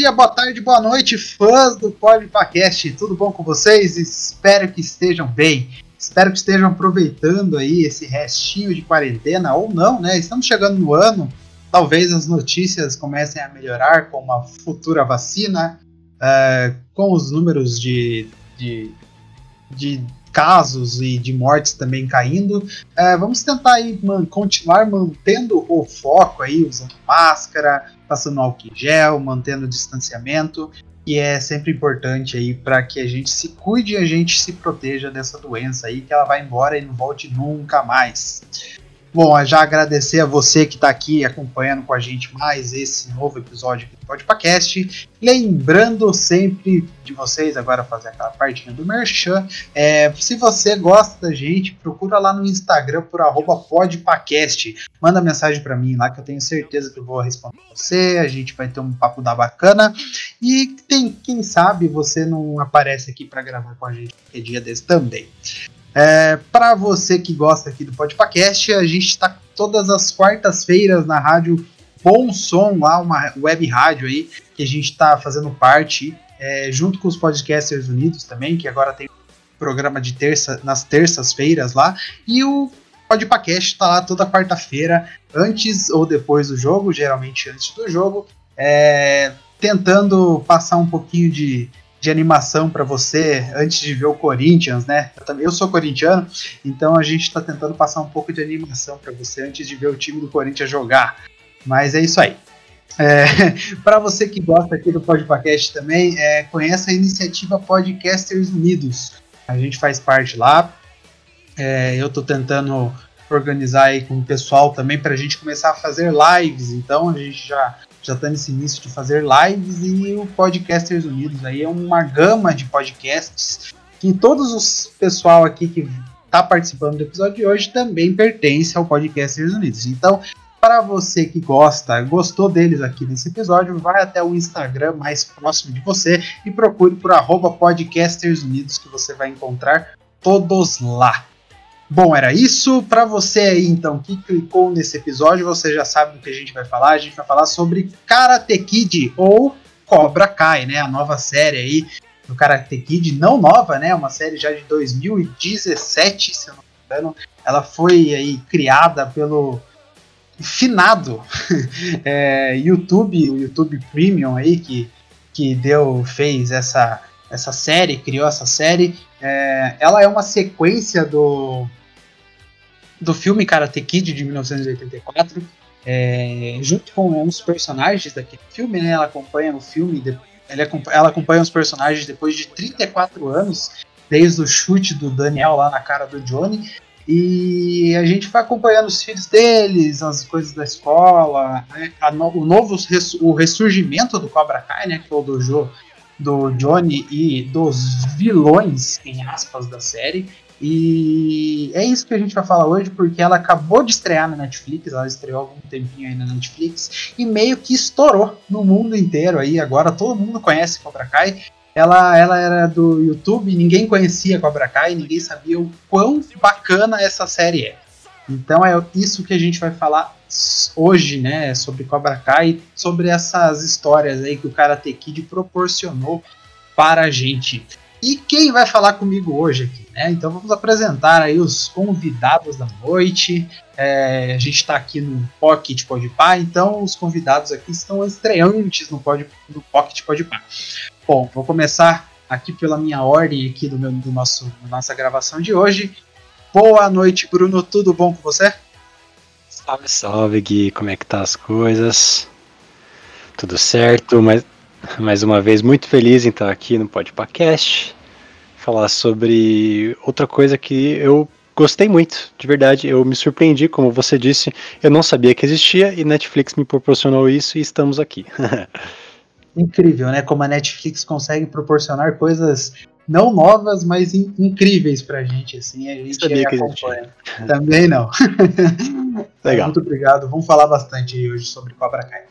Dia, boa tarde, boa noite, fãs do Podcast. Tudo bom com vocês? Espero que estejam bem. Espero que estejam aproveitando aí esse restinho de quarentena ou não, né? Estamos chegando no ano. Talvez as notícias comecem a melhorar com uma futura vacina, uh, com os números de, de, de casos e de mortes também caindo. É, vamos tentar aí man, continuar mantendo o foco aí, usando máscara, passando álcool em gel, mantendo o distanciamento, que é sempre importante aí para que a gente se cuide e a gente se proteja dessa doença aí, que ela vai embora e não volte nunca mais. Bom, já agradecer a você que está aqui acompanhando com a gente mais esse novo episódio do Podcast. Lembrando sempre de vocês, agora fazer aquela partinha do Merchan. É, se você gosta da gente, procura lá no Instagram por podpacast. Manda mensagem para mim lá que eu tenho certeza que eu vou responder você. A gente vai ter um papo da bacana. E tem, quem sabe você não aparece aqui para gravar com a gente qualquer dia desse também. É, para você que gosta aqui do Podpacast, a gente está todas as quartas-feiras na rádio Bom Som, lá uma web rádio aí, que a gente está fazendo parte, é, junto com os Podcasters Unidos também, que agora tem programa de terça nas terças-feiras lá, e o Podpacast está lá toda quarta-feira, antes ou depois do jogo, geralmente antes do jogo, é, tentando passar um pouquinho de de animação para você antes de ver o Corinthians, né? Eu, também, eu sou corintiano, então a gente está tentando passar um pouco de animação para você antes de ver o time do Corinthians jogar. Mas é isso aí. É, para você que gosta aqui do Podcast também, é, conheça a iniciativa Podcasters Unidos. A gente faz parte lá. É, eu estou tentando organizar aí com o pessoal também para a gente começar a fazer lives. Então a gente já já está nesse início de fazer lives e o Podcasters Unidos aí é uma gama de podcasts que todos os pessoal aqui que está participando do episódio de hoje também pertence ao Podcasters Unidos. Então, para você que gosta, gostou deles aqui nesse episódio, vai até o Instagram mais próximo de você e procure por arroba Podcasters Unidos que você vai encontrar todos lá. Bom, era isso. Para você aí, então, que clicou nesse episódio, você já sabe do que a gente vai falar. A gente vai falar sobre Karate Kid ou Cobra Kai, né? A nova série aí do Karate Kid, não nova, né? Uma série já de 2017, se eu não me engano. Ela foi aí criada pelo finado é, YouTube, o YouTube Premium aí que que deu fez essa essa série, criou essa série. É, ela é uma sequência do do filme Karate Kid de 1984, é, junto com uns personagens daquele filme, né? Ela acompanha o filme, ela acompanha os personagens depois de 34 anos, desde o chute do Daniel lá na cara do Johnny. E a gente vai acompanhando os filhos deles, as coisas da escola, né, no, o novo o ressurgimento do Cobra Kai, né? Que é o dojo do Johnny e dos vilões, em aspas, da série. E é isso que a gente vai falar hoje, porque ela acabou de estrear na Netflix, ela estreou há algum tempinho aí na Netflix, e meio que estourou no mundo inteiro aí, agora todo mundo conhece Cobra Kai. Ela, ela era do YouTube, ninguém conhecia Cobra Kai, ninguém sabia o quão bacana essa série é. Então é isso que a gente vai falar hoje, né, sobre Cobra Kai, sobre essas histórias aí que o Karate Kid proporcionou para a gente. E quem vai falar comigo hoje aqui? Né? Então vamos apresentar aí os convidados da noite. É, a gente está aqui no Pocket Podpah, então os convidados aqui estão estreantes no, Pod, no Pocket Podpah. Bom, vou começar aqui pela minha ordem aqui do, meu, do nosso nossa gravação de hoje. Boa noite, Bruno. Tudo bom com você? Salve, salve, Gui. Como é que tá as coisas? Tudo certo, mas mais uma vez muito feliz em estar aqui no Podpacast, falar sobre outra coisa que eu gostei muito, de verdade. Eu me surpreendi, como você disse. Eu não sabia que existia e Netflix me proporcionou isso e estamos aqui. Incrível, né? Como a Netflix consegue proporcionar coisas não novas, mas in incríveis pra gente, assim, a gente sabia que acompanha. Existia. Também não. Legal. Muito obrigado. Vamos falar bastante hoje sobre Cobra Kai.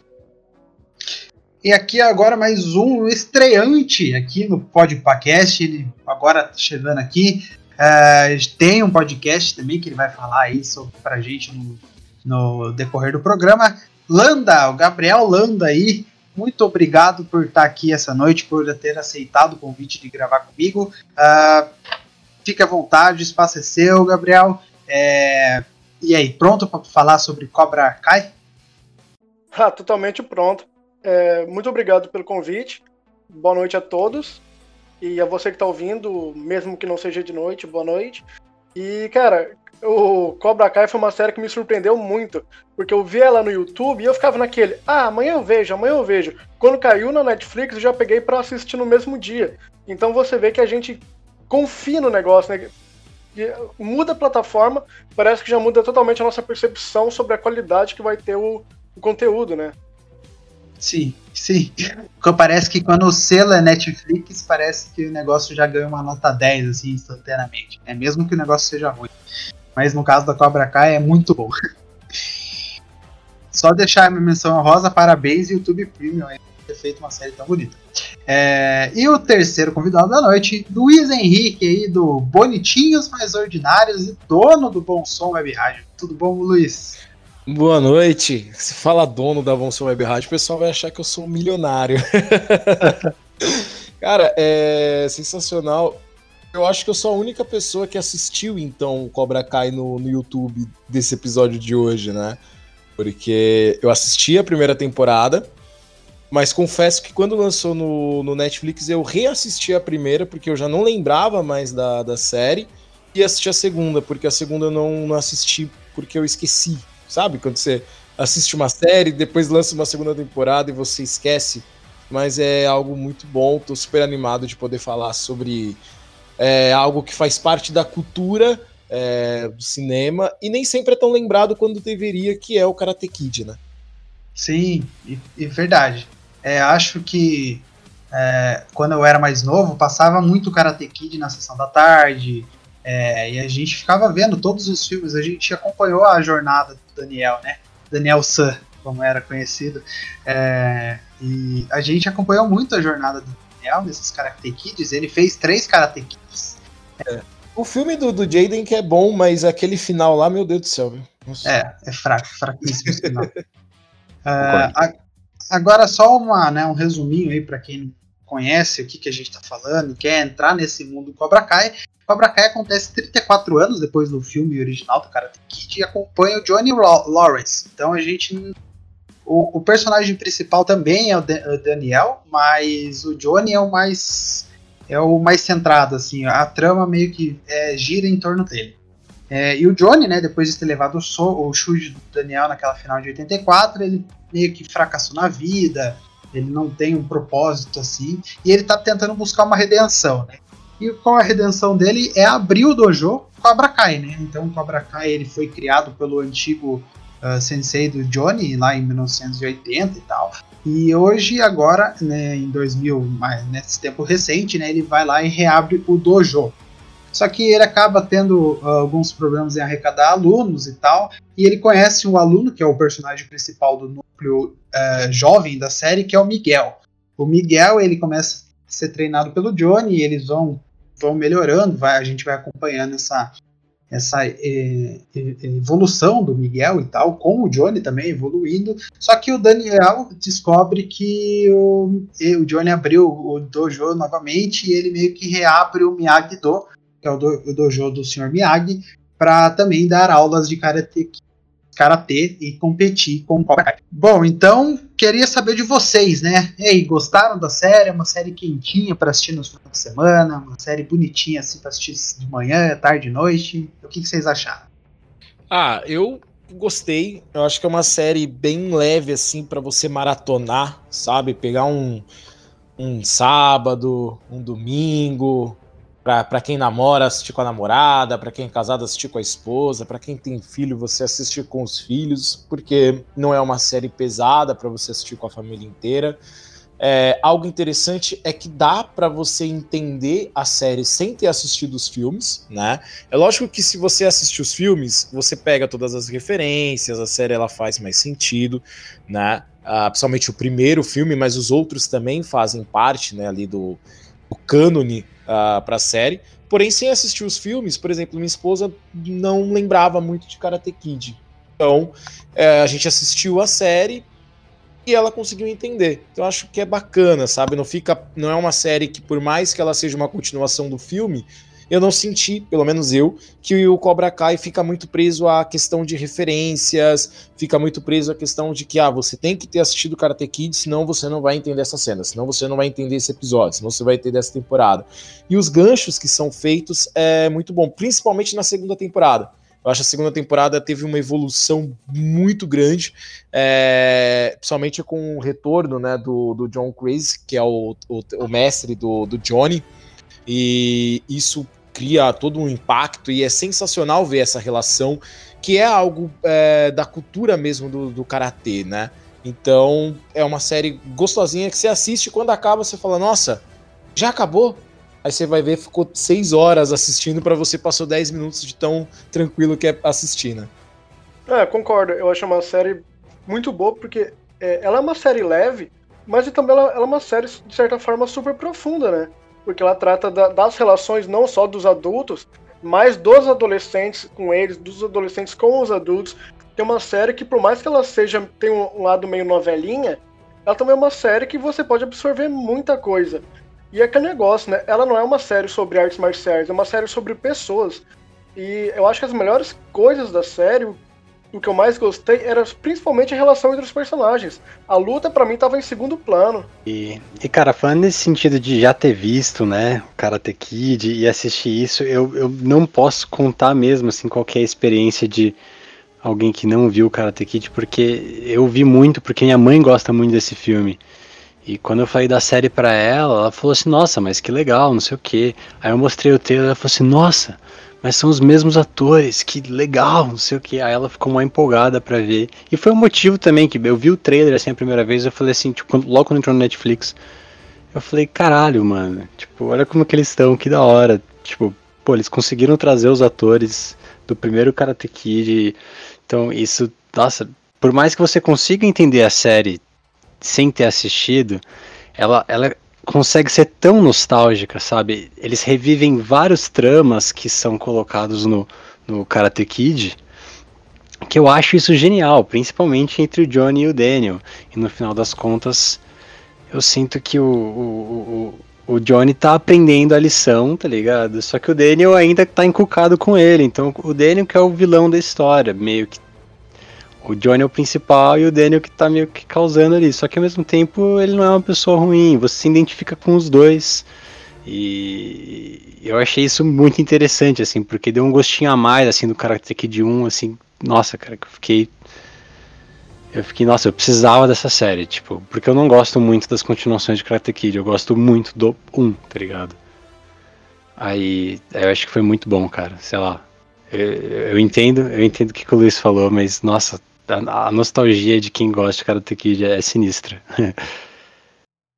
E aqui agora mais um estreante aqui no Podpacast, ele agora chegando aqui. Uh, tem um podcast também que ele vai falar aí sobre, pra gente no, no decorrer do programa. Landa, o Gabriel Landa aí, muito obrigado por estar aqui essa noite, por ter aceitado o convite de gravar comigo. Uh, fique à vontade, espaço é seu, Gabriel. É, e aí, pronto para falar sobre Cobra Kai? Ah, totalmente pronto. É, muito obrigado pelo convite. Boa noite a todos. E a você que está ouvindo, mesmo que não seja de noite, boa noite. E, cara, o Cobra Kai foi uma série que me surpreendeu muito. Porque eu vi ela no YouTube e eu ficava naquele, ah, amanhã eu vejo, amanhã eu vejo. Quando caiu na Netflix, eu já peguei para assistir no mesmo dia. Então você vê que a gente confia no negócio, né? E muda a plataforma, parece que já muda totalmente a nossa percepção sobre a qualidade que vai ter o, o conteúdo, né? Sim, sim. Porque parece que quando o selo é Netflix, parece que o negócio já ganha uma nota 10, assim, instantaneamente. É mesmo que o negócio seja ruim. Mas no caso da Cobra Kai é muito bom. Só deixar a minha menção rosa, parabéns, YouTube Premium, aí, ter feito uma série tão bonita. É, e o terceiro convidado da noite, Luiz Henrique, aí, do Bonitinhos Mais Ordinários e dono do Bom Som Web Rádio. Tudo bom, Luiz? Boa noite. Se fala dono da Avanço Web Rádio, o pessoal vai achar que eu sou um milionário. Cara, é sensacional. Eu acho que eu sou a única pessoa que assistiu, então, o Cobra Kai no, no YouTube desse episódio de hoje, né? Porque eu assisti a primeira temporada, mas confesso que quando lançou no, no Netflix eu reassisti a primeira, porque eu já não lembrava mais da, da série, e assisti a segunda, porque a segunda eu não, não assisti porque eu esqueci sabe? Quando você assiste uma série, depois lança uma segunda temporada e você esquece. Mas é algo muito bom, tô super animado de poder falar sobre é, algo que faz parte da cultura é, do cinema e nem sempre é tão lembrado quando deveria, que é o Karate Kid, né? Sim, e, e verdade. É, acho que é, quando eu era mais novo, passava muito Karate Kid na sessão da tarde, é, e a gente ficava vendo todos os filmes, a gente acompanhou a jornada Daniel, né? Daniel San, como era conhecido. É, e a gente acompanhou muito a jornada do Daniel nesses Karate Kids. Ele fez três Karate Kids. É. O filme do, do Jaden que é bom, mas aquele final lá, meu Deus do céu. Viu? É, é fraco, fraquíssimo esse final. uh, agora só uma, né, um resuminho aí para quem não conhece o que, que a gente está falando, quer entrar nesse mundo Cobra Kai. Cobra Kai acontece 34 anos depois do filme original do Karate Kid e acompanha o Johnny Lawrence. Então a gente. O, o personagem principal também é o, o, Daniel, mas o Johnny é o mais. É o mais centrado, assim. A trama meio que é, gira em torno dele. É, e o Johnny, né, depois de ter levado o, so, o chute do Daniel naquela final de 84, ele meio que fracassou na vida, ele não tem um propósito assim, e ele tá tentando buscar uma redenção, né? E qual a redenção dele é abrir o dojo Cobra Kai, né? Então o Cobra Kai ele foi criado pelo antigo uh, sensei do Johnny lá em 1980 e tal. E hoje, agora, né, em 2000, mas nesse tempo recente, né, ele vai lá e reabre o dojo. Só que ele acaba tendo uh, alguns problemas em arrecadar alunos e tal. E ele conhece um aluno, que é o personagem principal do núcleo uh, jovem da série, que é o Miguel. O Miguel, ele começa a ser treinado pelo Johnny, e eles vão vão melhorando, vai, a gente vai acompanhando essa, essa é, evolução do Miguel e tal, com o Johnny também evoluindo. Só que o Daniel descobre que o, o Johnny abriu o dojo novamente e ele meio que reabre o Miyagi-Do, que é o, do, o dojo do Sr. Miyagi, para também dar aulas de karate karatê e competir com o Cobra Kai. Bom, então queria saber de vocês, né? Ei, gostaram da série? É uma série quentinha para assistir no final de semana, uma série bonitinha assim para assistir de manhã, tarde, noite. O que, que vocês acharam? Ah, eu gostei. Eu acho que é uma série bem leve assim para você maratonar, sabe? Pegar um um sábado, um domingo, para quem namora, assistir com a namorada, para quem é casado, assistir com a esposa, para quem tem filho, você assistir com os filhos, porque não é uma série pesada para você assistir com a família inteira. É, algo interessante é que dá para você entender a série sem ter assistido os filmes, né? É lógico que se você assistir os filmes, você pega todas as referências, a série ela faz mais sentido, né? Uh, principalmente o primeiro filme, mas os outros também fazem parte, né, ali do, do cânone uh, para a série. Porém, sem assistir os filmes, por exemplo, minha esposa não lembrava muito de Karate Kid. Então, é, a gente assistiu a série e ela conseguiu entender. Então, acho que é bacana, sabe? Não fica, não é uma série que, por mais que ela seja uma continuação do filme, eu não senti, pelo menos eu, que o Cobra Kai fica muito preso à questão de referências, fica muito preso à questão de que ah, você tem que ter assistido Karate Kid, senão você não vai entender essa cena, senão você não vai entender esse episódio, senão você vai entender essa temporada. E os ganchos que são feitos é muito bom, principalmente na segunda temporada. Eu acho que a segunda temporada teve uma evolução muito grande, é, principalmente com o retorno né, do, do John Crazy, que é o, o, o mestre do, do Johnny. E isso cria todo um impacto e é sensacional ver essa relação, que é algo é, da cultura mesmo do, do karatê, né? Então é uma série gostosinha que você assiste e quando acaba você fala, nossa, já acabou? Aí você vai ver, ficou seis horas assistindo para você passou 10 minutos de tão tranquilo que é assistir, né? É, concordo. Eu acho uma série muito boa porque é, ela é uma série leve, mas também ela, ela, é uma série, de certa forma, super profunda, né? Porque ela trata da, das relações não só dos adultos, mas dos adolescentes com eles, dos adolescentes com os adultos. Tem uma série que, por mais que ela seja tem um, um lado meio novelinha, ela também é uma série que você pode absorver muita coisa. E é aquele negócio, né? Ela não é uma série sobre artes marciais, é uma série sobre pessoas. E eu acho que as melhores coisas da série, o que eu mais gostei era principalmente a relação entre os personagens. A luta para mim tava em segundo plano. E, e cara, falando nesse sentido de já ter visto, né, Karate Kid e assistir isso, eu, eu não posso contar mesmo assim qual é experiência de alguém que não viu Karate Kid, porque eu vi muito, porque minha mãe gosta muito desse filme. E quando eu falei da série para ela, ela falou assim: "Nossa, mas que legal, não sei o quê". Aí eu mostrei o trailer, ela falou assim: "Nossa, mas são os mesmos atores, que legal, não sei o que. Aí ela ficou mais empolgada para ver. E foi um motivo também que eu vi o trailer assim a primeira vez, eu falei assim, tipo, logo quando entrou no Netflix, eu falei, caralho, mano, tipo, olha como que eles estão, que da hora. Tipo, pô, eles conseguiram trazer os atores do primeiro Karate Kid. Então, isso, nossa, por mais que você consiga entender a série sem ter assistido, ela, ela consegue ser tão nostálgica, sabe? Eles revivem vários tramas que são colocados no, no Karate Kid, que eu acho isso genial, principalmente entre o Johnny e o Daniel. E no final das contas, eu sinto que o, o, o, o Johnny tá aprendendo a lição, tá ligado? Só que o Daniel ainda tá encucado com ele. Então o Daniel que é o vilão da história, meio que o Johnny é o principal e o Daniel que tá meio que causando ali. Só que ao mesmo tempo ele não é uma pessoa ruim, você se identifica com os dois. E eu achei isso muito interessante, assim, porque deu um gostinho a mais, assim, do Karate Kid 1, assim, nossa, cara, que eu fiquei. Eu fiquei, nossa, eu precisava dessa série, tipo, porque eu não gosto muito das continuações de Karate Kid, eu gosto muito do 1, tá ligado? Aí, eu acho que foi muito bom, cara, sei lá. Eu, eu entendo, eu entendo o que o Luiz falou, mas nossa, a, a nostalgia de quem gosta de Karate Kid é sinistra.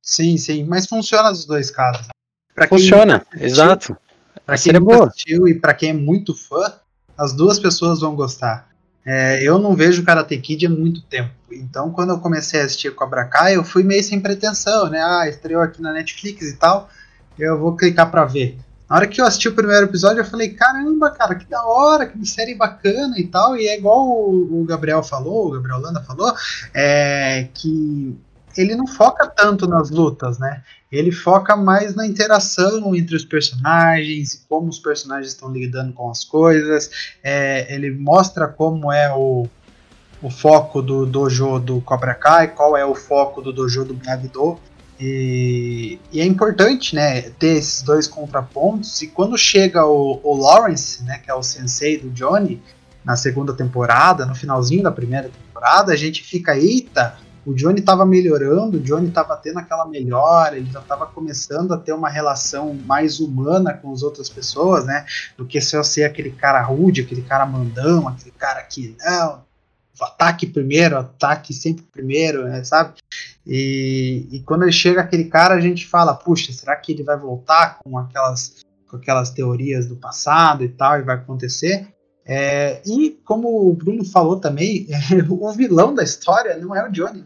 sim, sim, mas funciona nos dois casos. Pra funciona, assistiu, exato. Pra quem nunca assistiu e pra quem é muito fã, as duas pessoas vão gostar. É, eu não vejo Karate Kid há muito tempo. Então, quando eu comecei a assistir Cobra Kai, eu fui meio sem pretensão, né? Ah, estreou aqui na Netflix e tal. Eu vou clicar para ver. Na hora que eu assisti o primeiro episódio, eu falei, caramba, cara, que da hora, que série bacana e tal. E é igual o, o Gabriel falou, o Gabriel Landa falou, é que ele não foca tanto nas lutas, né? Ele foca mais na interação entre os personagens e como os personagens estão lidando com as coisas. É, ele mostra como é o, o foco do dojo do Cobra Kai, qual é o foco do dojo do Miyagi-Do. E, e, é importante, né, ter esses dois contrapontos. E quando chega o, o, Lawrence, né, que é o sensei do Johnny, na segunda temporada, no finalzinho da primeira temporada, a gente fica, eita, o Johnny estava melhorando, o Johnny estava tendo aquela melhora, ele já estava começando a ter uma relação mais humana com as outras pessoas, né? Do que só ser aquele cara rude, aquele cara mandão, aquele cara que não, ataque primeiro, ataque sempre primeiro, né, sabe? E, e quando ele chega aquele cara, a gente fala, puxa, será que ele vai voltar com aquelas, com aquelas teorias do passado e tal, e vai acontecer? É, e como o Bruno falou também, o vilão da história não é o Johnny,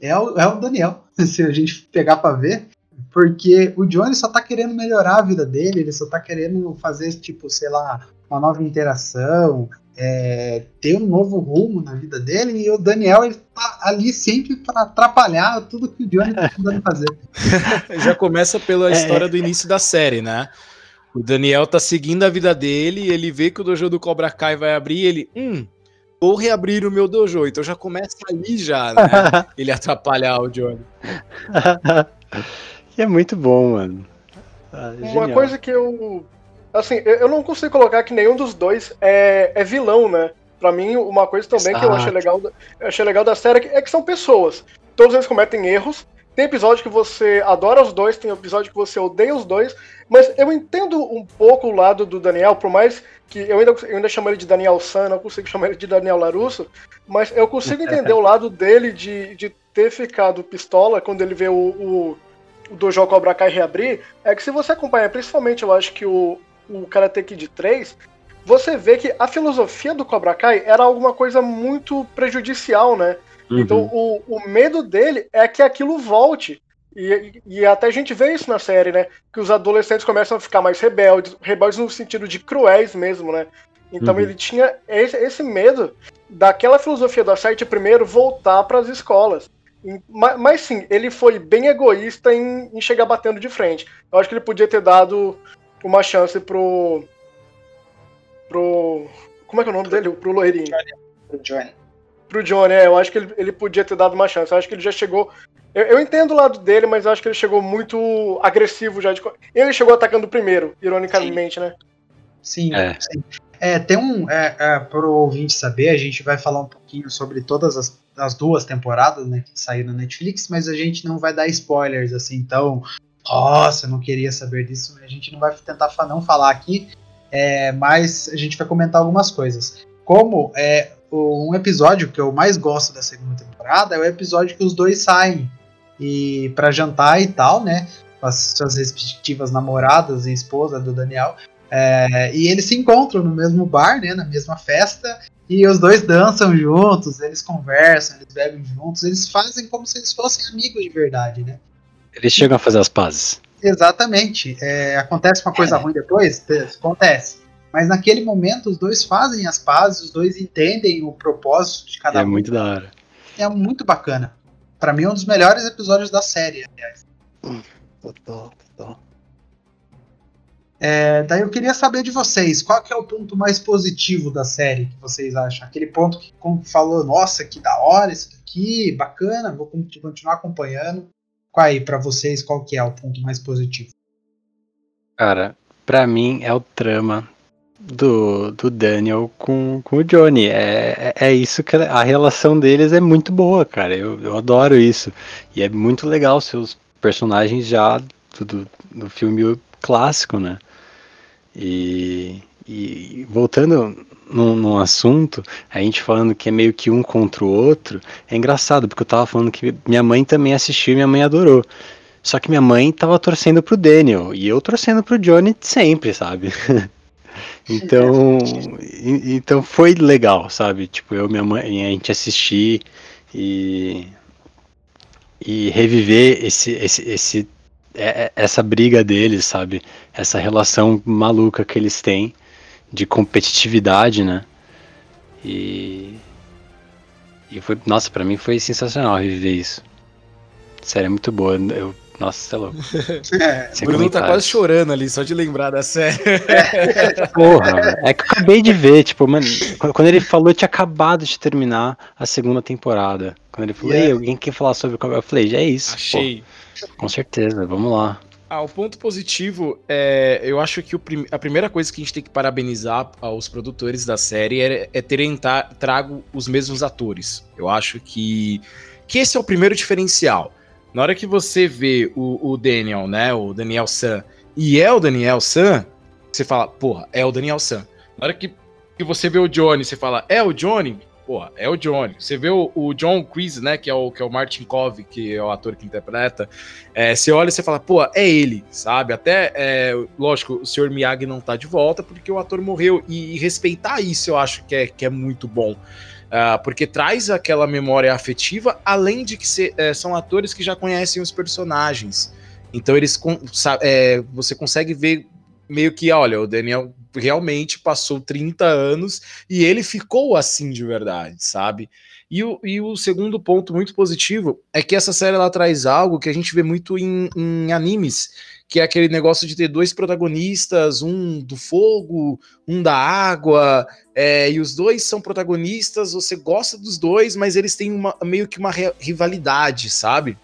é o, é o Daniel, se a gente pegar para ver, porque o Johnny só tá querendo melhorar a vida dele, ele só tá querendo fazer, tipo, sei lá, uma nova interação, é, ter um novo rumo na vida dele, e o Daniel ele tá ali sempre para atrapalhar tudo que o Johnny tá tentando fazer. Já começa pela é. história do início da série, né? O Daniel tá seguindo a vida dele, ele vê que o dojo do Cobra Kai vai abrir, ele, hum, vou reabrir o meu dojo. Então já começa ali já, né? ele atrapalhar o Johnny. e é muito bom, mano. Ah, Uma coisa que eu Assim, eu não consigo colocar que nenhum dos dois é, é vilão, né? Pra mim, uma coisa também Exato. que eu achei legal, eu achei legal da série é que são pessoas. Todos eles cometem erros. Tem episódio que você adora os dois, tem episódio que você odeia os dois. Mas eu entendo um pouco o lado do Daniel, por mais que eu ainda, eu ainda chamo ele de Daniel San, não consigo chamar ele de Daniel Larusso. Mas eu consigo entender o lado dele de, de ter ficado pistola quando ele vê o, o, o Dojo Cobra Kai reabrir. É que se você acompanhar, principalmente eu acho que o, o Karate Kid 3, você vê que a filosofia do Cobra Kai era alguma coisa muito prejudicial, né? Uhum. Então o, o medo dele é que aquilo volte. E, e até a gente vê isso na série, né? Que os adolescentes começam a ficar mais rebeldes, rebeldes no sentido de cruéis mesmo, né? Então uhum. ele tinha esse, esse, medo daquela filosofia da série primeiro voltar para as escolas. Mas, mas, sim, ele foi bem egoísta em, em chegar batendo de frente. Eu acho que ele podia ter dado uma chance pro. pro. Como é que é o nome dele? Pro loirinho. Pro Johnny. Pro Johnny, é. Eu acho que ele, ele podia ter dado uma chance. Eu acho que ele já chegou. Eu, eu entendo o lado dele, mas eu acho que ele chegou muito agressivo já. De... Ele chegou atacando primeiro, ironicamente, sim. né? Sim, é. sim. É, tem um. É, é, pro ouvinte saber, a gente vai falar um pouquinho sobre todas as, as duas temporadas, né, que saíram na Netflix, mas a gente não vai dar spoilers, assim, então nossa, eu não queria saber disso. A gente não vai tentar não falar aqui, é, mas a gente vai comentar algumas coisas. Como é um episódio que eu mais gosto da segunda temporada é o episódio que os dois saem e para jantar e tal, né? Com as suas respectivas namoradas e esposa do Daniel. É, e eles se encontram no mesmo bar, né? Na mesma festa. E os dois dançam juntos, eles conversam, eles bebem juntos, eles fazem como se eles fossem amigos de verdade, né? Eles chegam a fazer as pazes. Exatamente. É, acontece uma coisa é. ruim depois? Acontece. Mas naquele momento os dois fazem as pazes, os dois entendem o propósito de cada é um. É muito da hora. É muito bacana. Para mim é um dos melhores episódios da série, aliás. Total, total. É, daí eu queria saber de vocês, qual que é o ponto mais positivo da série que vocês acham? Aquele ponto que falou, nossa, que da hora isso daqui, bacana, vou continuar acompanhando. Qual aí, para vocês, qual que é o ponto mais positivo? Cara, para mim é o trama do, do Daniel com, com o Johnny. É, é, é isso que a relação deles é muito boa, cara. Eu, eu adoro isso. E é muito legal seus personagens já do, do filme clássico, né? E, e voltando num, num, assunto, a gente falando que é meio que um contra o outro, é engraçado, porque eu tava falando que minha mãe também assistiu e minha mãe adorou. Só que minha mãe tava torcendo pro Daniel e eu torcendo pro Johnny sempre, sabe? então, então foi legal, sabe? Tipo, eu minha mãe, a gente assistir e e reviver esse esse, esse é, é, essa briga deles, sabe? Essa relação maluca que eles têm de competitividade, né? E. E foi. Nossa, para mim foi sensacional reviver isso. Sério, é muito boa. Eu, nossa, você é louco. É, o Bruno tá quase chorando ali, só de lembrar da série. Porra, é que eu acabei de ver, tipo, mano, quando ele falou, eu tinha acabado de terminar a segunda temporada. Quando ele falou, yeah. Ei, alguém quer falar sobre o eu falei, já é isso. Achei. Pô, com certeza, vamos lá. Ah, o ponto positivo é. Eu acho que prim, a primeira coisa que a gente tem que parabenizar aos produtores da série é, é terem trago os mesmos atores. Eu acho que que esse é o primeiro diferencial. Na hora que você vê o, o Daniel, né, o Daniel San, e é o Daniel San, você fala, porra, é o Daniel San. Na hora que, que você vê o Johnny, você fala, é o Johnny? Porra, é o Johnny. Você vê o, o John Quiz, né, que é o, que é o Martin Cove, que é o ator que interpreta, é, você olha e você fala, pô, é ele, sabe? Até, é, lógico, o Sr. Miyagi não tá de volta porque o ator morreu, e, e respeitar isso eu acho que é, que é muito bom. Uh, porque traz aquela memória afetiva, além de que é, são atores que já conhecem os personagens. Então eles é, você consegue ver meio que, olha, o Daniel realmente passou 30 anos e ele ficou assim de verdade, sabe? E o, e o segundo ponto muito positivo é que essa série ela traz algo que a gente vê muito em, em animes, que é aquele negócio de ter dois protagonistas, um do fogo, um da água, é, e os dois são protagonistas, você gosta dos dois, mas eles têm uma, meio que uma rivalidade, sabe?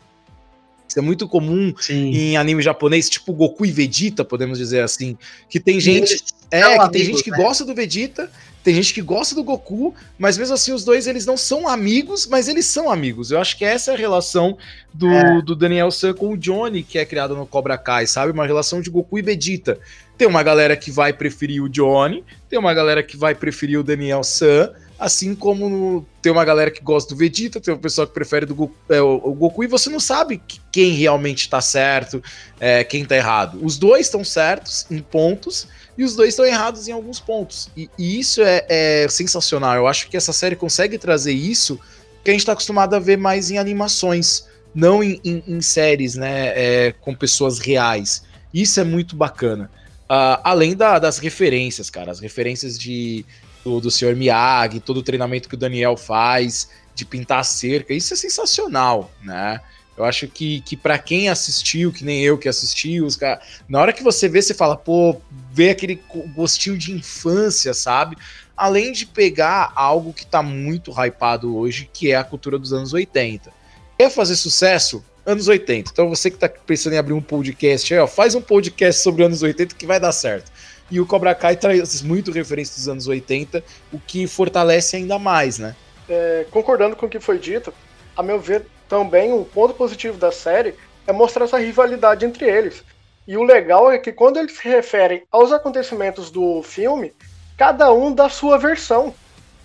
Isso é muito comum Sim. em anime japonês, tipo Goku e Vegeta, podemos dizer assim. Que tem gente. É, que amigos, tem gente que né? gosta do Vegeta, tem gente que gosta do Goku, mas mesmo assim os dois eles não são amigos, mas eles são amigos. Eu acho que essa é a relação do, é. do Daniel San com o Johnny, que é criado no Cobra Kai, sabe? Uma relação de Goku e Vegeta. Tem uma galera que vai preferir o Johnny, tem uma galera que vai preferir o Daniel San, Assim como tem uma galera que gosta do Vegeta, tem uma pessoa que prefere do Goku, é, o, Goku, e você não sabe quem realmente tá certo, é, quem tá errado. Os dois estão certos em pontos e os dois estão errados em alguns pontos. E, e isso é, é, sensacional. Eu acho que essa série consegue trazer isso que a gente tá acostumado a ver mais em animações, não em, em, em séries, né, é, com pessoas reais. Isso é muito bacana. Uh, além da, das referências, cara, as referências de do, do senhor Miyagi, todo o treinamento que o Daniel faz de pintar a cerca, isso é sensacional, né? Eu acho que, que para quem assistiu, que nem eu que assisti, os cara, na hora que você vê, você fala, pô, vê aquele gostinho de infância, sabe? Além de pegar algo que tá muito hypado hoje, que é a cultura dos anos 80. Quer fazer sucesso? Anos 80. Então você que tá pensando em abrir um podcast aí, ó, faz um podcast sobre anos 80 que vai dar certo. E o Cobra Kai traz muito referência dos anos 80, o que fortalece ainda mais, né? É, concordando com o que foi dito, a meu ver, também um ponto positivo da série é mostrar essa rivalidade entre eles. E o legal é que quando eles se referem aos acontecimentos do filme, cada um dá sua versão.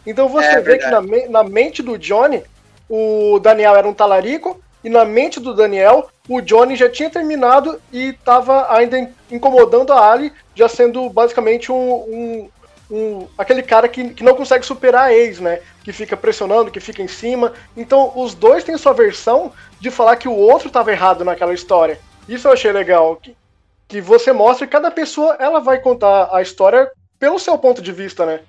Então você é, vê verdade. que na, na mente do Johnny, o Daniel era um talarico, e na mente do Daniel, o Johnny já tinha terminado e estava ainda incomodando a Ali, já sendo basicamente um, um, um, aquele cara que, que não consegue superar a ex, né? Que fica pressionando, que fica em cima. Então, os dois têm sua versão de falar que o outro estava errado naquela história. Isso eu achei legal, que, que você mostra que cada pessoa ela vai contar a história pelo seu ponto de vista, né?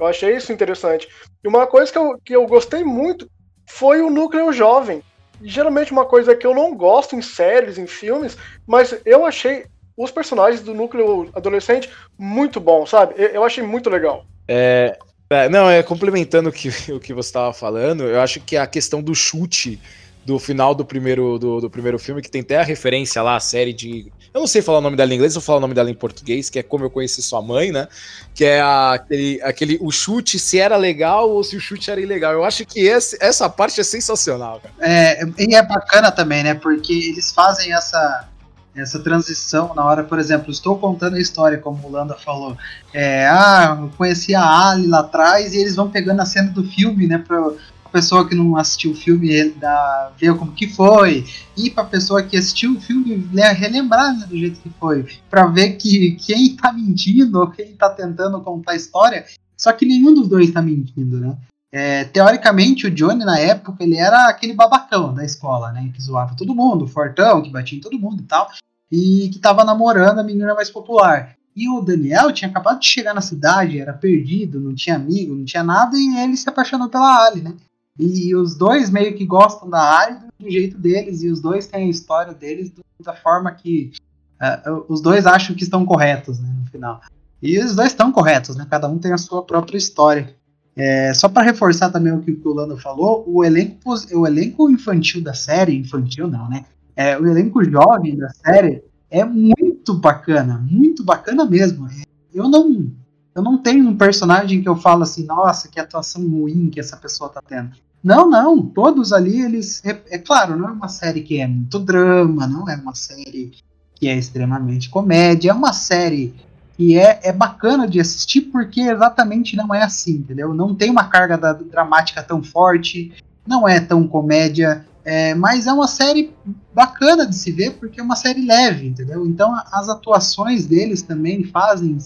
Eu achei isso interessante. E uma coisa que eu, que eu gostei muito foi o núcleo jovem geralmente uma coisa que eu não gosto em séries, em filmes, mas eu achei os personagens do núcleo adolescente muito bom, sabe? Eu achei muito legal. É, é não, é complementando o que, o que você estava falando, eu acho que a questão do chute do final do primeiro, do, do, primeiro filme, que tem até a referência lá, a série de. Eu não sei falar o nome dela em inglês, vou falar o nome dela em português, que é Como Eu Conheci Sua Mãe, né? Que é aquele, aquele. O chute, se era legal ou se o chute era ilegal. Eu acho que esse, essa parte é sensacional, cara. É, e é bacana também, né? Porque eles fazem essa. Essa transição na hora, por exemplo, estou contando a história, como o Landa falou. É, ah, eu conheci a Ali lá atrás e eles vão pegando a cena do filme, né, pra, pessoa que não assistiu o filme da, ver como que foi, e para pessoa que assistiu o filme relembrar né, do jeito que foi, para ver que quem tá mentindo quem tá tentando contar a história, só que nenhum dos dois tá mentindo, né? É, teoricamente, o Johnny, na época, ele era aquele babacão da escola, né? Que zoava todo mundo, fortão, que batia em todo mundo e tal, e que tava namorando a menina mais popular. E o Daniel tinha acabado de chegar na cidade, era perdido, não tinha amigo, não tinha nada, e ele se apaixonou pela Ali, né? E os dois meio que gostam da área do jeito deles, e os dois têm a história deles da forma que uh, os dois acham que estão corretos, né, no final. E os dois estão corretos, né? Cada um tem a sua própria história. É, só para reforçar também o que o Lando falou, o elenco, o elenco infantil da série, infantil não, né? É, o elenco jovem da série é muito bacana, muito bacana mesmo. Eu não eu não tenho um personagem que eu falo assim, nossa, que atuação ruim que essa pessoa tá tendo. Não, não, todos ali, eles. É, é, claro, não é uma série que é muito drama, não é uma série que é extremamente comédia, é uma série que é, é bacana de assistir porque exatamente não é assim, entendeu? Não tem uma carga da, dramática tão forte, não é tão comédia, é, mas é uma série bacana de se ver porque é uma série leve, entendeu? Então as atuações deles também fazem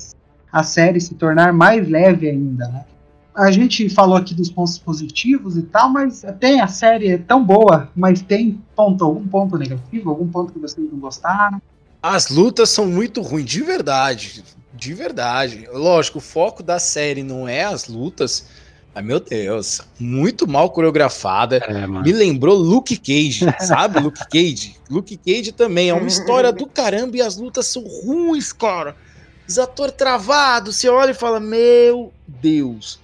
a série se tornar mais leve ainda, né? A gente falou aqui dos pontos positivos e tal, mas tem a série é tão boa, mas tem ponto, algum ponto negativo, algum ponto que vocês não gostaram? As lutas são muito ruins, de verdade. De verdade. Lógico, o foco da série não é as lutas. Ai, meu Deus, muito mal coreografada. É, Me lembrou Luke Cage, sabe? Luke Cage. Luke Cage também é uma história do caramba e as lutas são ruins, cara. Os atores travados, você olha e fala: Meu Deus.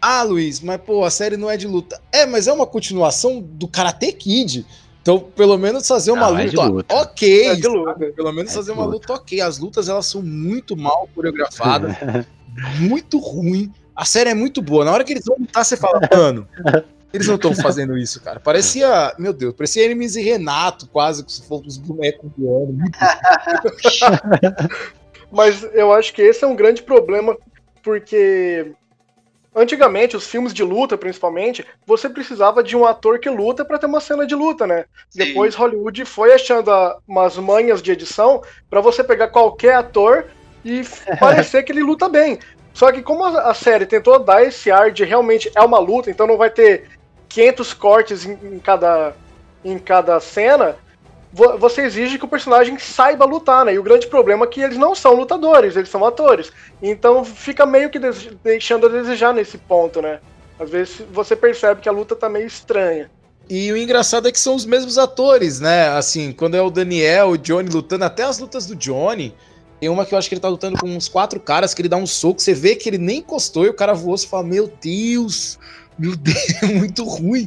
Ah, Luiz, mas pô, a série não é de luta. É, mas é uma continuação do Karate Kid. Então, pelo menos fazer uma não, luta, é luta, ok. É luta. Pelo menos é fazer uma luta. luta ok. As lutas elas são muito mal coreografadas, muito ruim. A série é muito boa. Na hora que eles vão lutar, você fala, mano, eles não estão fazendo isso, cara. Parecia, meu Deus, parecia Hermes e Renato, quase, se fossem os bonecos voando. Mas eu acho que esse é um grande problema, porque Antigamente, os filmes de luta, principalmente, você precisava de um ator que luta para ter uma cena de luta, né? Sim. Depois Hollywood foi achando umas manhas de edição para você pegar qualquer ator e parecer que ele luta bem. Só que como a, série tentou dar esse ar de realmente é uma luta, então não vai ter 500 cortes em, em cada em cada cena, você exige que o personagem saiba lutar, né? E o grande problema é que eles não são lutadores, eles são atores. Então fica meio que deixando a desejar nesse ponto, né? Às vezes você percebe que a luta tá meio estranha. E o engraçado é que são os mesmos atores, né? Assim, quando é o Daniel, o Johnny lutando, até as lutas do Johnny. Tem uma que eu acho que ele tá lutando com uns quatro caras, que ele dá um soco, você vê que ele nem encostou e o cara voou, você fala, meu Deus, meu Deus, é muito ruim.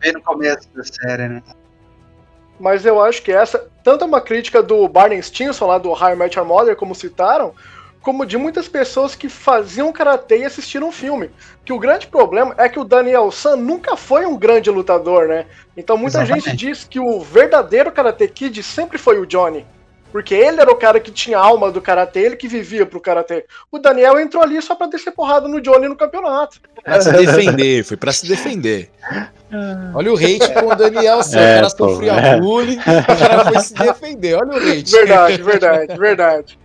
Bem no começo da série, né? Mas eu acho que essa, tanto é uma crítica do Barney Stinson lá do High Your Mother, como citaram, como de muitas pessoas que faziam karatê e assistiram o filme. Que o grande problema é que o Daniel San nunca foi um grande lutador, né? Então muita Exatamente. gente diz que o verdadeiro Karate Kid sempre foi o Johnny. Porque ele era o cara que tinha alma do karatê, ele que vivia pro karatê. O Daniel entrou ali só pra descer porrada no Johnny no campeonato. Pra se defender, foi pra se defender. Olha o hate com o Daniel, seu é, cara sofreu é. bullying, o cara foi se defender. Olha o hate. Verdade, verdade, verdade.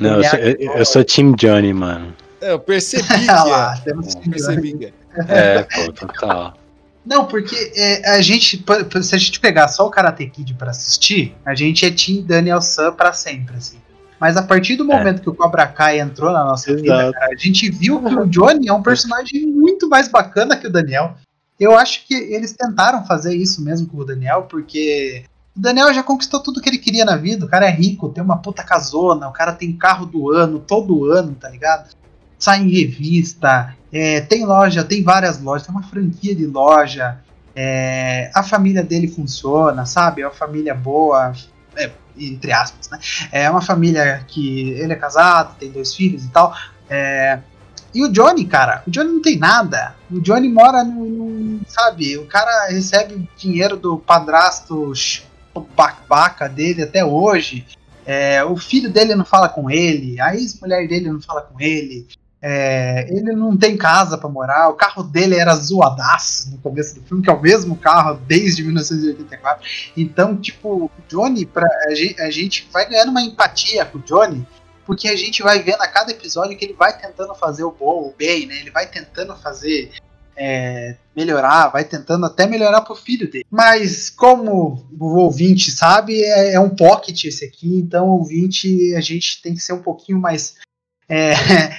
Não, eu sou, eu, eu sou Team Johnny, mano. É, eu percebi que é. Eu percebi que é. É, pô, total. Não, porque é, a gente, se a gente pegar só o Karate Kid pra assistir, a gente é Team Daniel San pra sempre, assim. Mas a partir do é. momento é. que o Cobra Kai entrou na nossa Exato. vida, cara, a gente viu que o Johnny é um personagem muito mais bacana que o Daniel. Eu acho que eles tentaram fazer isso mesmo com o Daniel, porque o Daniel já conquistou tudo que ele queria na vida. O cara é rico, tem uma puta casona, o cara tem carro do ano, todo ano, tá ligado? Sai em revista, é, tem loja, tem várias lojas, tem uma franquia de loja. É, a família dele funciona, sabe? É uma família boa, é, entre aspas, né? É uma família que ele é casado, tem dois filhos e tal. É, e o Johnny, cara, o Johnny não tem nada. O Johnny mora no, no sabe? O cara recebe dinheiro do padrasto baca dele até hoje. É, o filho dele não fala com ele, a ex-mulher dele não fala com ele. É, ele não tem casa para morar, o carro dele era zoadaço no começo do filme, que é o mesmo carro desde 1984. Então, tipo, o Johnny, pra, a, gente, a gente vai ganhando uma empatia com o Johnny, porque a gente vai vendo a cada episódio que ele vai tentando fazer o bom, o bem, né? Ele vai tentando fazer é, melhorar, vai tentando até melhorar pro filho dele. Mas como o ouvinte sabe, é, é um pocket esse aqui, então o ouvinte a gente tem que ser um pouquinho mais é,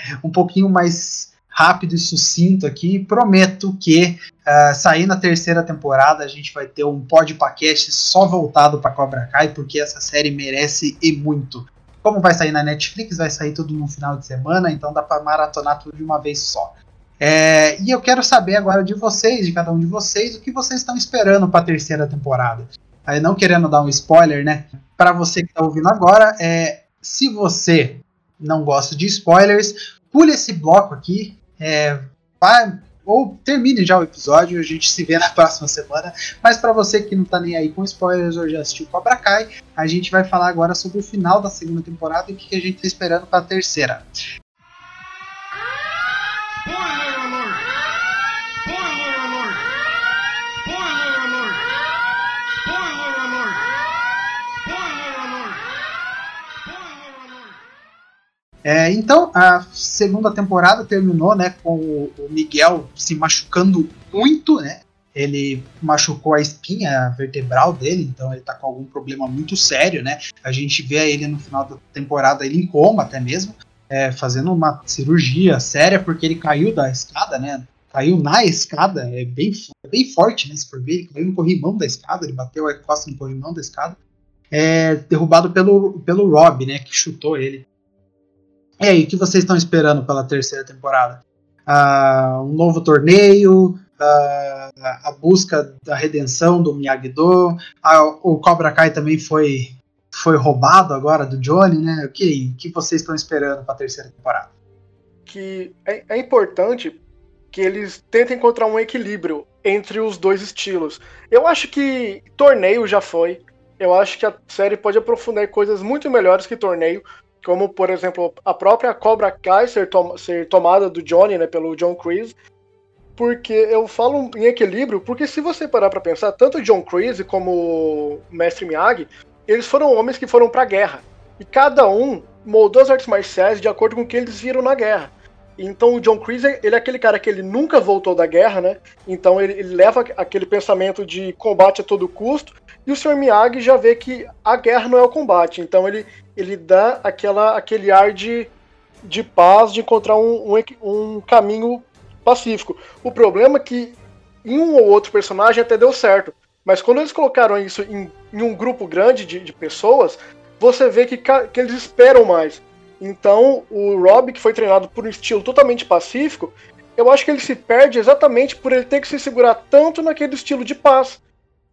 um pouquinho mais rápido e sucinto aqui. Prometo que uh, sair na terceira temporada a gente vai ter um podcast só voltado para Cobra Kai, porque essa série merece e muito. Como vai sair na Netflix, vai sair tudo no final de semana, então dá para maratonar tudo de uma vez só. É, e eu quero saber agora de vocês, de cada um de vocês, o que vocês estão esperando para a terceira temporada. Aí não querendo dar um spoiler, né? Para você que está ouvindo agora, é, se você não gosto de spoilers, pule esse bloco aqui, é, vai ou termine já o episódio, a gente se vê na próxima semana. Mas para você que não tá nem aí com spoilers ou já assistiu Cobra Kai, a gente vai falar agora sobre o final da segunda temporada e o que a gente tá esperando para a terceira. É, então, a segunda temporada terminou né, com o Miguel se machucando muito, né? Ele machucou a espinha vertebral dele, então ele tá com algum problema muito sério, né? A gente vê ele no final da temporada, ele em coma até mesmo, é, fazendo uma cirurgia séria, porque ele caiu da escada, né? Caiu na escada, é bem, é bem forte, né? Se for ver, ele caiu no corrimão da escada, ele bateu a costa no corrimão da escada. É, derrubado pelo, pelo Rob, né? Que chutou ele. E aí, o que vocês estão esperando pela terceira temporada? Uh, um novo torneio, uh, a busca da redenção do Miyagi-Do, uh, o Cobra Kai também foi, foi roubado agora do Johnny, né? O que, o que vocês estão esperando para a terceira temporada? Que é, é importante que eles tentem encontrar um equilíbrio entre os dois estilos. Eu acho que torneio já foi. Eu acho que a série pode aprofundar coisas muito melhores que torneio, como por exemplo a própria Cobra Kai ser, ser tomada do Johnny, né, pelo John Kreese, porque eu falo em equilíbrio, porque se você parar para pensar, tanto John Kreese como o Mestre Miyagi, eles foram homens que foram para a guerra, e cada um moldou as artes marciais de acordo com o que eles viram na guerra. Então o John Kreese, ele é aquele cara que ele nunca voltou da guerra, né? Então ele, ele leva aquele pensamento de combate a todo custo, e o Sr. Miyagi já vê que a guerra não é o combate, então ele, ele dá aquela, aquele ar de, de paz, de encontrar um, um, um caminho pacífico. O problema é que em um ou outro personagem até deu certo, mas quando eles colocaram isso em, em um grupo grande de, de pessoas, você vê que, que eles esperam mais. Então, o Rob, que foi treinado por um estilo totalmente pacífico, eu acho que ele se perde exatamente por ele ter que se segurar tanto naquele estilo de paz.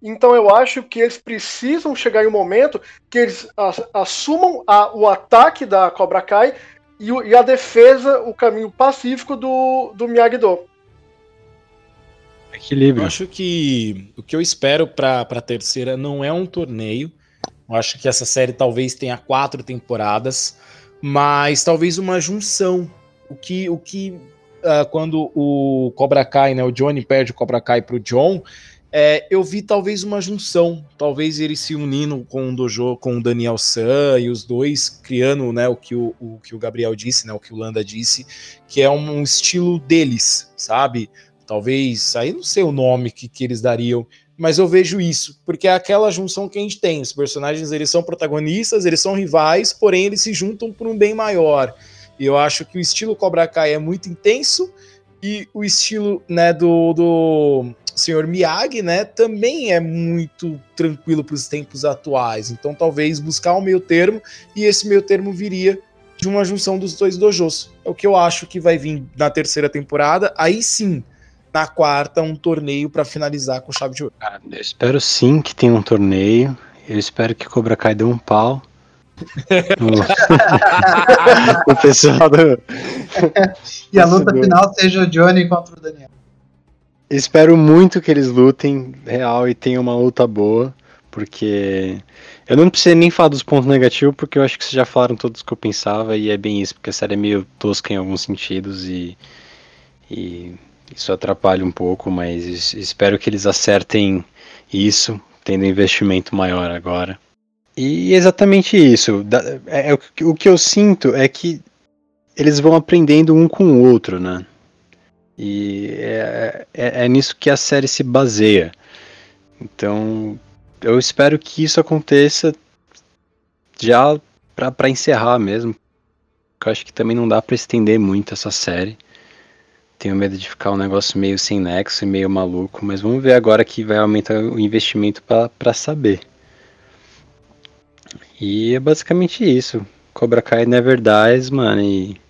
Então eu acho que eles precisam chegar em um momento que eles assumam a, o ataque da Cobra Kai e, e, a defesa, o caminho pacífico do, do Miyagi-Do. Equilíbrio. Eu acho que o que eu espero para a terceira não é um torneio. Eu acho que essa série talvez tenha quatro temporadas, mas talvez uma junção. O que, o que uh, quando o Cobra Kai, né, o Johnny perde o Cobra Kai pro John, é, eu vi talvez uma junção, talvez ele se unindo com o Dojo, com o Daniel San e os dois criando, né, o que o, o, que o Gabriel disse, né, o que o Landa disse, que é um, estilo deles, sabe? Talvez, aí não sei o nome que, que eles dariam, mas eu vejo isso, porque é aquela junção que a gente tem, os personagens eles são protagonistas, eles são rivais, porém eles se juntam por um bem maior. E eu acho que o estilo Cobra Kai é muito intenso e o estilo, né, do, do senhor Miyagi, né, também é muito tranquilo para os tempos atuais. Então, talvez buscar um meio termo e esse meio termo viria de uma junção dos dois dojos. É o que eu acho que vai vir na terceira temporada. Aí sim, na quarta, um torneio para finalizar com chave de ouro. Ah, eu espero sim que tenha um torneio. Eu espero que Cobra Kai dê um pau. o pessoal do... E a luta final seja o Johnny contra o Daniel. Espero muito que eles lutem real e tenham uma luta boa, porque eu não preciso nem falar dos pontos negativos, porque eu acho que vocês já falaram todos que eu pensava, e é bem isso, porque a série é meio tosca em alguns sentidos e, e isso atrapalha um pouco, mas espero que eles acertem isso, tendo investimento maior agora. E exatamente isso. É, é, o que eu sinto é que eles vão aprendendo um com o outro, né? E é, é, é nisso que a série se baseia. Então, eu espero que isso aconteça já para encerrar mesmo. Eu acho que também não dá para estender muito essa série. Tenho medo de ficar um negócio meio sem nexo e meio maluco, mas vamos ver agora que vai aumentar o investimento para saber. E é basicamente isso. Cobra Kai Never Dies, mano, e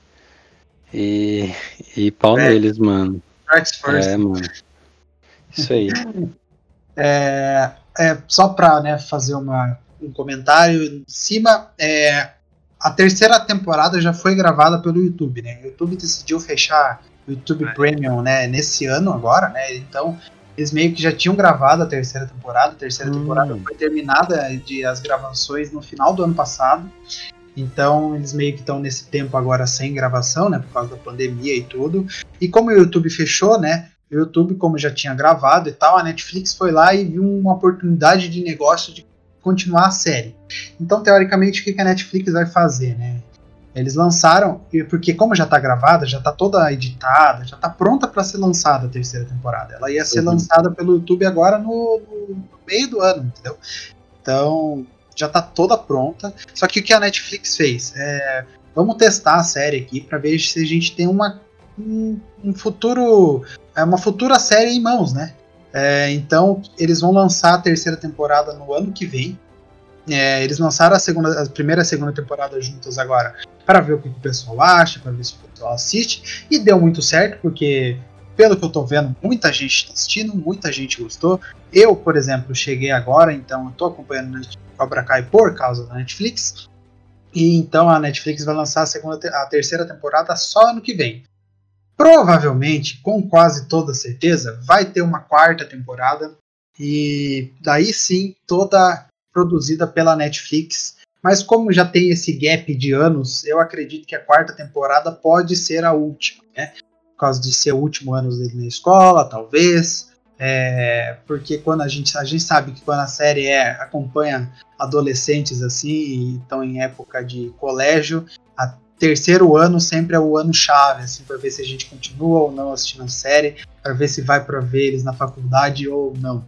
e, e pau é. neles, mano. first. É, mano. Isso aí. É, é, só pra né, fazer uma, um comentário em cima, é, a terceira temporada já foi gravada pelo YouTube, né? O YouTube decidiu fechar o YouTube é. Premium, né, nesse ano agora, né? Então, eles meio que já tinham gravado a terceira temporada. A terceira hum. temporada foi terminada de as gravações no final do ano passado. Então, eles meio que estão nesse tempo agora sem gravação, né, por causa da pandemia e tudo. E como o YouTube fechou, né, o YouTube, como já tinha gravado e tal, a Netflix foi lá e viu uma oportunidade de negócio de continuar a série. Então, teoricamente, o que a Netflix vai fazer, né? Eles lançaram, porque como já está gravada, já está toda editada, já está pronta para ser lançada a terceira temporada. Ela ia ser uhum. lançada pelo YouTube agora no, no, meio do ano, entendeu? Então, já está toda pronta. Só que o que a Netflix fez? É, vamos testar a série aqui para ver se a gente tem uma, um, um futuro, é uma futura série em mãos, né? É, então, eles vão lançar a terceira temporada no ano que vem. É, eles lançaram a, segunda, a primeira e a segunda temporada juntas agora para ver o que o pessoal acha, para ver se o pessoal assiste. E deu muito certo, porque, pelo que eu tô vendo, muita gente está assistindo, muita gente gostou. Eu, por exemplo, cheguei agora, então eu tô acompanhando Cobra Kai por causa da Netflix. E então a Netflix vai lançar a, segunda, a terceira temporada só ano que vem. Provavelmente, com quase toda certeza, vai ter uma quarta temporada. E daí sim, toda produzida pela Netflix. Mas como já tem esse gap de anos, eu acredito que a quarta temporada pode ser a última, né? Por causa de ser o último ano dele na escola, talvez. É, porque quando a gente, a gente sabe que quando a série é, acompanha adolescentes assim, estão em época de colégio, a terceiro ano sempre é o ano chave, assim, para ver se a gente continua ou não assistindo a série, para ver se vai para ver eles na faculdade ou não.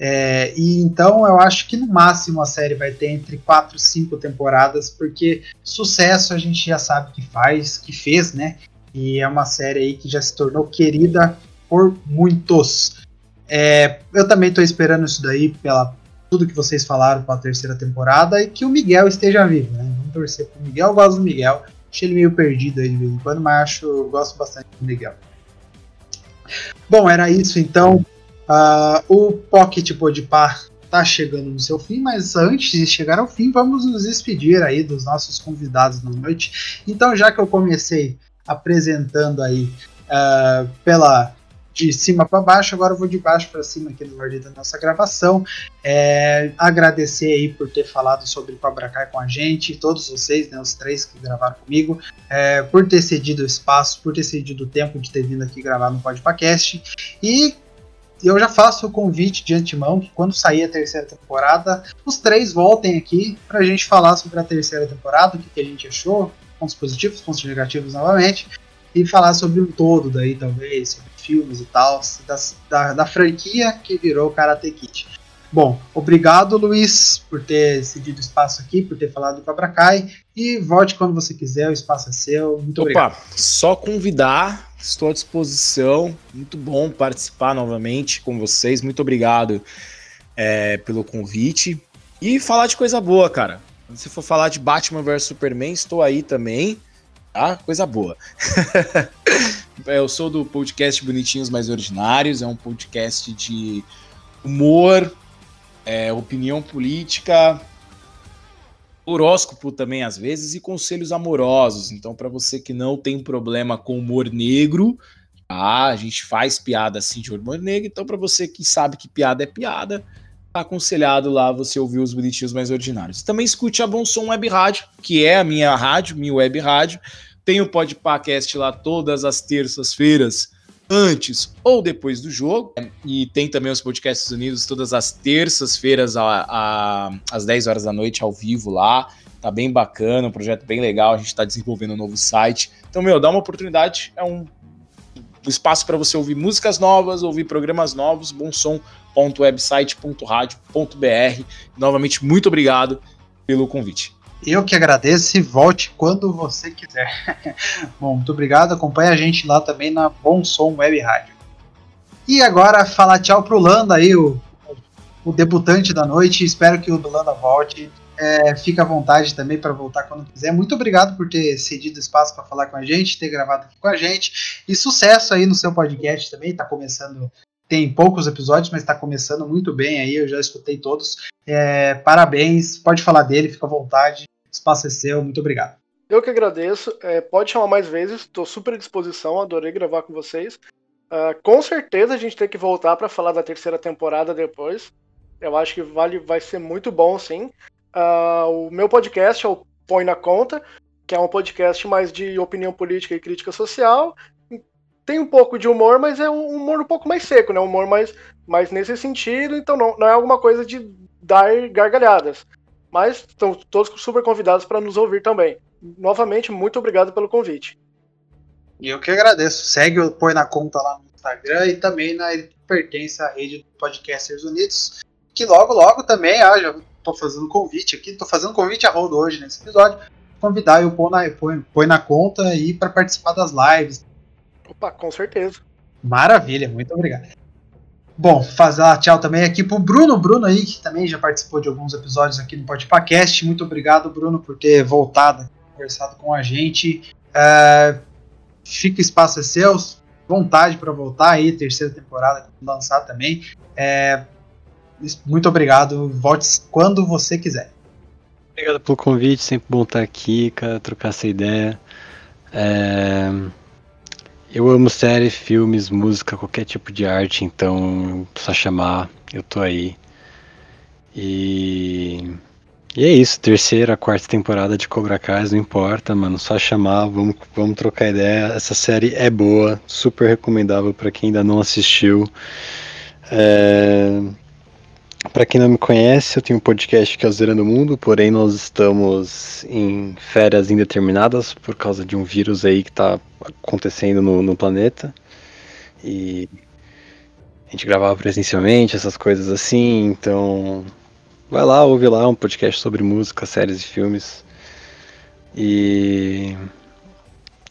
É, e então eu acho que no máximo a série vai ter entre quatro e cinco temporadas, porque sucesso a gente já sabe que faz, que fez, né? E é uma série aí que já se tornou querida por muitos. É, eu também estou esperando isso daí pela tudo que vocês falaram para a terceira temporada e que o Miguel esteja vivo, né? Vamos torcer pro Miguel, eu gosto do Miguel. Achei ele meio perdido aí de vez em quando, mas acho, gosto bastante do Miguel. Bom, era isso então. Uh, o Pocket Podpah tá chegando no seu fim, mas antes de chegar ao fim, vamos nos despedir aí dos nossos convidados da noite. Então, já que eu comecei apresentando aí uh, pela de cima para baixo, agora eu vou de baixo para cima aqui no ordem da nossa gravação. É, agradecer aí por ter falado sobre Cobra Kai com a gente, todos vocês, né, os três que gravaram comigo, é, por ter cedido o espaço, por ter cedido o tempo de ter vindo aqui gravar no podcast. E eu já faço o convite de antemão que quando sair a terceira temporada, os três voltem aqui para a gente falar sobre a terceira temporada, o que, que a gente achou, pontos positivos, pontos negativos novamente, e falar sobre um todo daí, talvez, filmes e tal, da, da, da franquia que virou Karate Kid. Bom, obrigado Luiz por ter cedido espaço aqui, por ter falado do Cobra Kai e volte quando você quiser, o espaço é seu. Muito Opa, obrigado. só convidar, estou à disposição. Muito bom participar novamente com vocês. Muito obrigado é, pelo convite e falar de coisa boa, cara. Se for falar de Batman vs Superman, estou aí também, tá? Coisa boa. É, eu sou do podcast Bonitinhos Mais Ordinários, é um podcast de humor, é, opinião política, horóscopo também às vezes e conselhos amorosos. Então, para você que não tem problema com humor negro, tá? A gente faz piada assim de humor negro. Então, para você que sabe que piada é piada, tá aconselhado lá você ouvir os bonitinhos mais ordinários. Também escute a Bom Som Web Rádio, que é a minha rádio, minha web rádio. Tem o Podpacast lá todas as terças-feiras, antes ou depois do jogo. E tem também os Podcasts Unidos todas as terças-feiras, às 10 horas da noite, ao vivo lá. Tá bem bacana, um projeto bem legal. A gente está desenvolvendo um novo site. Então, meu, dá uma oportunidade. É um espaço para você ouvir músicas novas, ouvir programas novos, bomsom.website.radio.br. Novamente, muito obrigado pelo convite. Eu que agradeço e volte quando você quiser. Bom, muito obrigado. Acompanhe a gente lá também na Bom Som Web Rádio. E agora falar tchau pro Landa aí, o, o debutante da noite. Espero que o Landa volte. É, fica à vontade também para voltar quando quiser. Muito obrigado por ter cedido espaço para falar com a gente, ter gravado aqui com a gente. E sucesso aí no seu podcast também. Está começando tem poucos episódios, mas está começando muito bem aí, eu já escutei todos. É, parabéns, pode falar dele, fica à vontade. Espaço é seu, muito obrigado. Eu que agradeço. É, pode chamar mais vezes, estou super à disposição, adorei gravar com vocês. Uh, com certeza a gente tem que voltar para falar da terceira temporada depois. Eu acho que vale, vai ser muito bom, sim. Uh, o meu podcast é o Põe na Conta, que é um podcast mais de opinião política e crítica social. Tem um pouco de humor, mas é um humor um pouco mais seco, né? Um humor mais, mais nesse sentido, então não, não é alguma coisa de dar gargalhadas. Mas estão todos super convidados para nos ouvir também. Novamente, muito obrigado pelo convite. E eu que agradeço. Segue o Põe na Conta lá no Instagram e também na, pertence à rede Podcasters Unidos, que logo, logo também, ah, já tô fazendo convite aqui, tô fazendo convite a rodo hoje nesse episódio, convidar o Põe na, Põe na Conta aí para participar das lives. Opa, com certeza. Maravilha, muito obrigado. Bom, fazer tchau também aqui pro Bruno, Bruno aí, que também já participou de alguns episódios aqui no Podcast. Muito obrigado, Bruno, por ter voltado, conversado com a gente. Uh, fica o espaço é seu, vontade para voltar aí, terceira temporada, lançar também. É, muito obrigado, volte quando você quiser. Obrigado pelo convite, sempre bom estar aqui, cara, trocar essa ideia. É... Eu amo séries, filmes, música, qualquer tipo de arte, então só chamar, eu tô aí. E e é isso, terceira, quarta temporada de Cobra Kai, não importa, mano, só chamar, vamos, vamos trocar ideia. Essa série é boa, super recomendável para quem ainda não assistiu. É... Para quem não me conhece, eu tenho um podcast que é o Zerando o Mundo, porém nós estamos em férias indeterminadas por causa de um vírus aí que está acontecendo no, no planeta. E a gente gravava presencialmente, essas coisas assim, então Vai lá, ouve lá um podcast sobre música, séries e filmes. E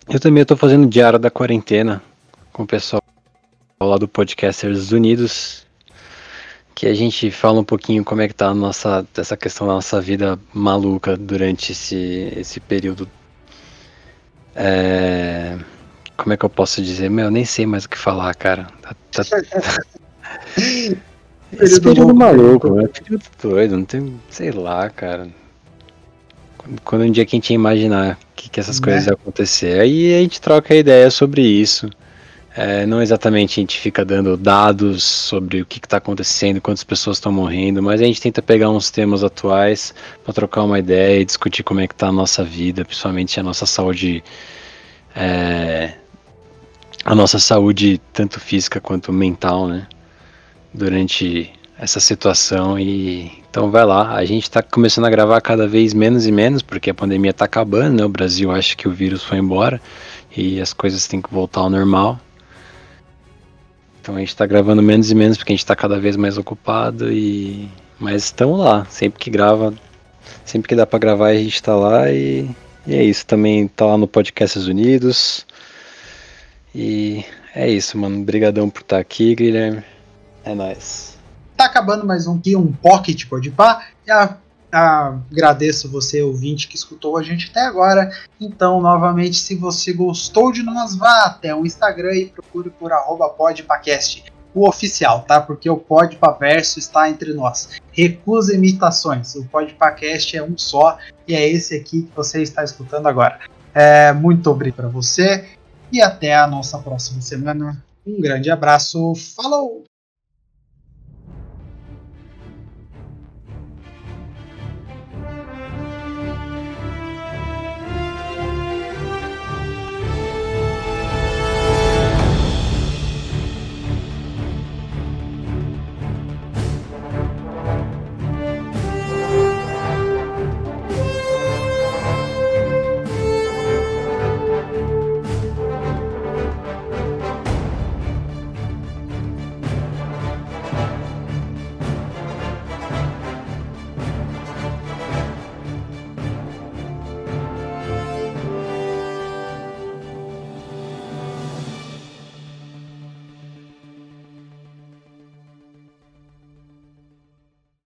eu também estou fazendo diário da quarentena com o pessoal lá do Podcasters Unidos, que a gente fala um pouquinho como é que tá a nossa essa questão da nossa vida maluca durante esse, esse período. É, como é que eu posso dizer? Meu, eu nem sei mais o que falar, cara. Tá, tá, Esse período maluco, né? Período doido, não tem. Sei lá, cara. Quando um dia que a gente ia imaginar que, que essas né? coisas iam acontecer. Aí a gente troca ideia sobre isso. É, não exatamente a gente fica dando dados sobre o que está acontecendo, quantas pessoas estão morrendo, mas a gente tenta pegar uns temas atuais para trocar uma ideia e discutir como é que está a nossa vida, principalmente a nossa saúde, é, a nossa saúde tanto física quanto mental, né? durante essa situação e então vai lá, a gente está começando a gravar cada vez menos e menos porque a pandemia está acabando, né? O Brasil acha que o vírus foi embora e as coisas têm que voltar ao normal. Então a gente está gravando menos e menos porque a gente está cada vez mais ocupado e mas estamos lá, sempre que grava, sempre que dá para gravar a gente está lá e, e é isso, também tá lá no Podcasts Unidos. E é isso, mano. Obrigadão por estar tá aqui, Guilherme. É nóis. Tá acabando mais um aqui, um Pocket Podpah. E a, agradeço você, ouvinte, que escutou a gente até agora. Então, novamente, se você gostou de nós, vá até o Instagram e procure por podpacast, o oficial, tá? Porque o Podpaverso está entre nós. Recusa imitações. O Podpacast é um só e é esse aqui que você está escutando agora. É, muito obrigado para você e até a nossa próxima semana. Um grande abraço. Falou!